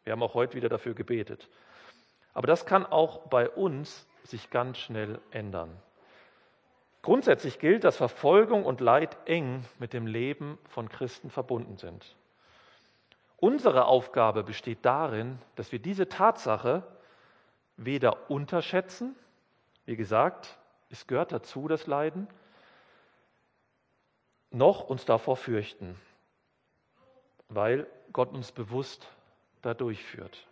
Wir haben auch heute wieder dafür gebetet. Aber das kann auch bei uns sich ganz schnell ändern. Grundsätzlich gilt, dass Verfolgung und Leid eng mit dem Leben von Christen verbunden sind. Unsere Aufgabe besteht darin, dass wir diese Tatsache weder unterschätzen, wie gesagt, es gehört dazu, das Leiden, noch uns davor fürchten, weil Gott uns bewusst da durchführt.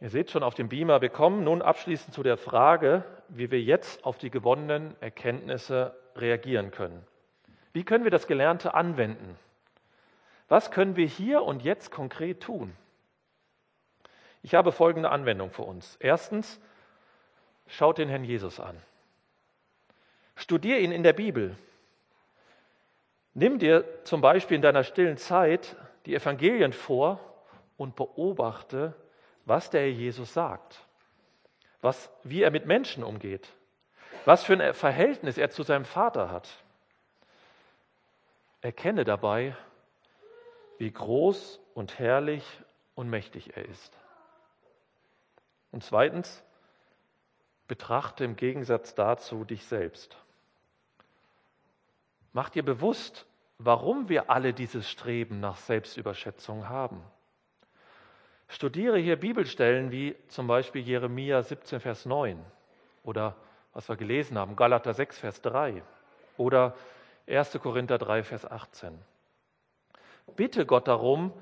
Ihr seht schon auf dem Beamer, wir kommen nun abschließend zu der Frage, wie wir jetzt auf die gewonnenen Erkenntnisse reagieren können. Wie können wir das Gelernte anwenden? Was können wir hier und jetzt konkret tun? Ich habe folgende Anwendung für uns. Erstens, schaut den Herrn Jesus an. Studier ihn in der Bibel. Nimm dir zum Beispiel in deiner stillen Zeit die Evangelien vor und beobachte, was der Jesus sagt, was, wie er mit Menschen umgeht, was für ein Verhältnis er zu seinem Vater hat. Erkenne dabei, wie groß und herrlich und mächtig er ist. Und zweitens, betrachte im Gegensatz dazu dich selbst. Mach dir bewusst, warum wir alle dieses Streben nach Selbstüberschätzung haben. Studiere hier Bibelstellen wie zum Beispiel Jeremia 17, Vers 9 oder was wir gelesen haben, Galater 6, Vers 3 oder 1. Korinther 3, Vers 18. Bitte Gott darum,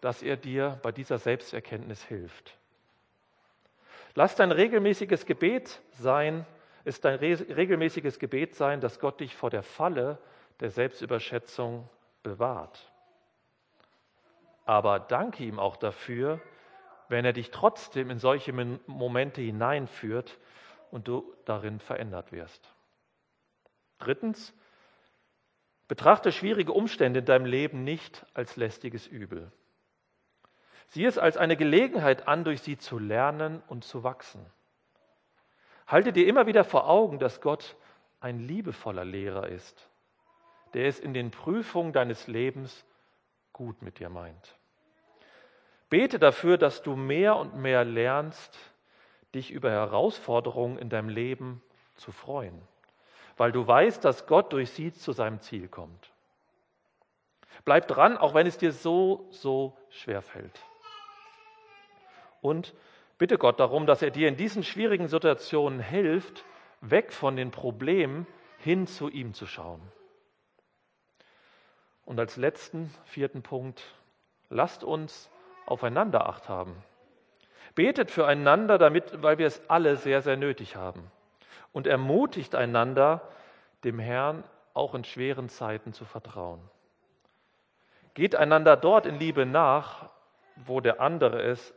dass er dir bei dieser Selbsterkenntnis hilft. Lass dein regelmäßiges Gebet sein, ist dein regelmäßiges Gebet sein, dass Gott dich vor der Falle der Selbstüberschätzung bewahrt. Aber danke ihm auch dafür, wenn er dich trotzdem in solche Momente hineinführt und du darin verändert wirst. Drittens, betrachte schwierige Umstände in deinem Leben nicht als lästiges Übel. Sieh es als eine Gelegenheit an, durch sie zu lernen und zu wachsen. Halte dir immer wieder vor Augen, dass Gott ein liebevoller Lehrer ist, der es in den Prüfungen deines Lebens gut mit dir meint. Bete dafür, dass du mehr und mehr lernst, dich über Herausforderungen in deinem Leben zu freuen, weil du weißt, dass Gott durch sie zu seinem Ziel kommt. Bleib dran, auch wenn es dir so, so schwer fällt. Und bitte Gott darum, dass er dir in diesen schwierigen Situationen hilft, weg von den Problemen hin zu ihm zu schauen. Und als letzten, vierten Punkt, lasst uns aufeinander acht haben. Betet füreinander, damit, weil wir es alle sehr, sehr nötig haben. Und ermutigt einander, dem Herrn auch in schweren Zeiten zu vertrauen. Geht einander dort in Liebe nach, wo der andere es,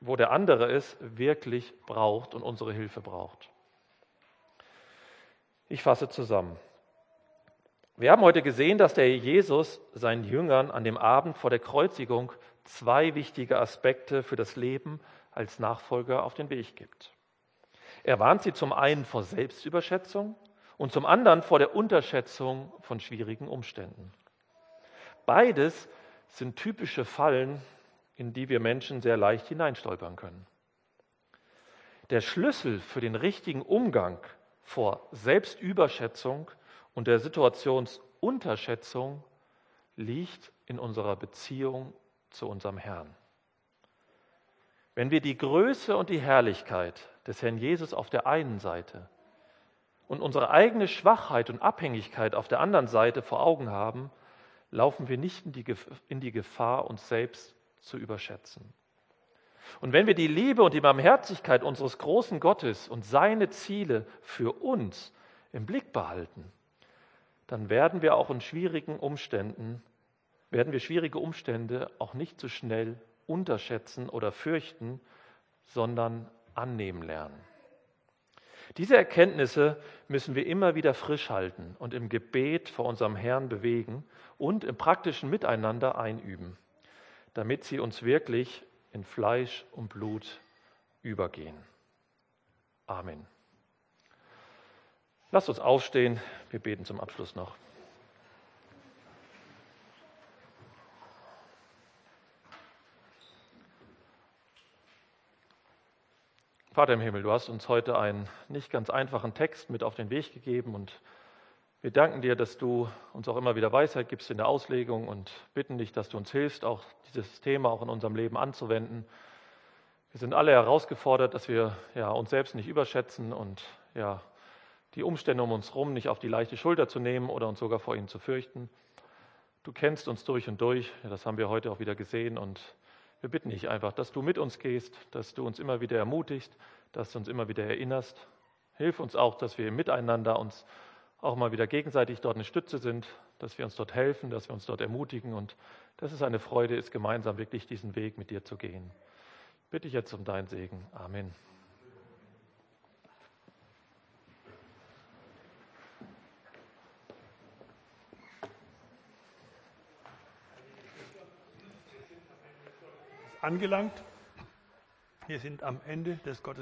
wo der andere es wirklich braucht und unsere Hilfe braucht. Ich fasse zusammen. Wir haben heute gesehen, dass der Jesus seinen Jüngern an dem Abend vor der Kreuzigung zwei wichtige Aspekte für das Leben als Nachfolger auf den Weg gibt. Er warnt sie zum einen vor Selbstüberschätzung und zum anderen vor der Unterschätzung von schwierigen Umständen. Beides sind typische Fallen, in die wir Menschen sehr leicht hineinstolpern können. Der Schlüssel für den richtigen Umgang vor Selbstüberschätzung und der Situationsunterschätzung liegt in unserer Beziehung zu unserem Herrn. Wenn wir die Größe und die Herrlichkeit des Herrn Jesus auf der einen Seite und unsere eigene Schwachheit und Abhängigkeit auf der anderen Seite vor Augen haben, laufen wir nicht in die Gefahr, uns selbst zu überschätzen. Und wenn wir die Liebe und die Barmherzigkeit unseres großen Gottes und seine Ziele für uns im Blick behalten, dann werden wir auch in schwierigen Umständen, werden wir schwierige Umstände auch nicht so schnell unterschätzen oder fürchten, sondern annehmen lernen. Diese Erkenntnisse müssen wir immer wieder frisch halten und im Gebet vor unserem Herrn bewegen und im praktischen Miteinander einüben, damit sie uns wirklich in Fleisch und Blut übergehen. Amen. Lasst uns aufstehen, wir beten zum Abschluss noch. Vater im Himmel, du hast uns heute einen nicht ganz einfachen Text mit auf den Weg gegeben und wir danken dir, dass du uns auch immer wieder Weisheit gibst in der Auslegung und bitten dich, dass du uns hilfst, auch dieses Thema auch in unserem Leben anzuwenden. Wir sind alle herausgefordert, dass wir ja, uns selbst nicht überschätzen und ja, die Umstände um uns herum nicht auf die leichte Schulter zu nehmen oder uns sogar vor ihnen zu fürchten. Du kennst uns durch und durch, das haben wir heute auch wieder gesehen und wir bitten dich einfach, dass du mit uns gehst, dass du uns immer wieder ermutigst, dass du uns immer wieder erinnerst. Hilf uns auch, dass wir miteinander uns auch mal wieder gegenseitig dort eine Stütze sind, dass wir uns dort helfen, dass wir uns dort ermutigen und dass es eine Freude ist, gemeinsam wirklich diesen Weg mit dir zu gehen. Bitte ich jetzt um deinen Segen. Amen. Angelangt. Wir sind am Ende des Gottesdienstes.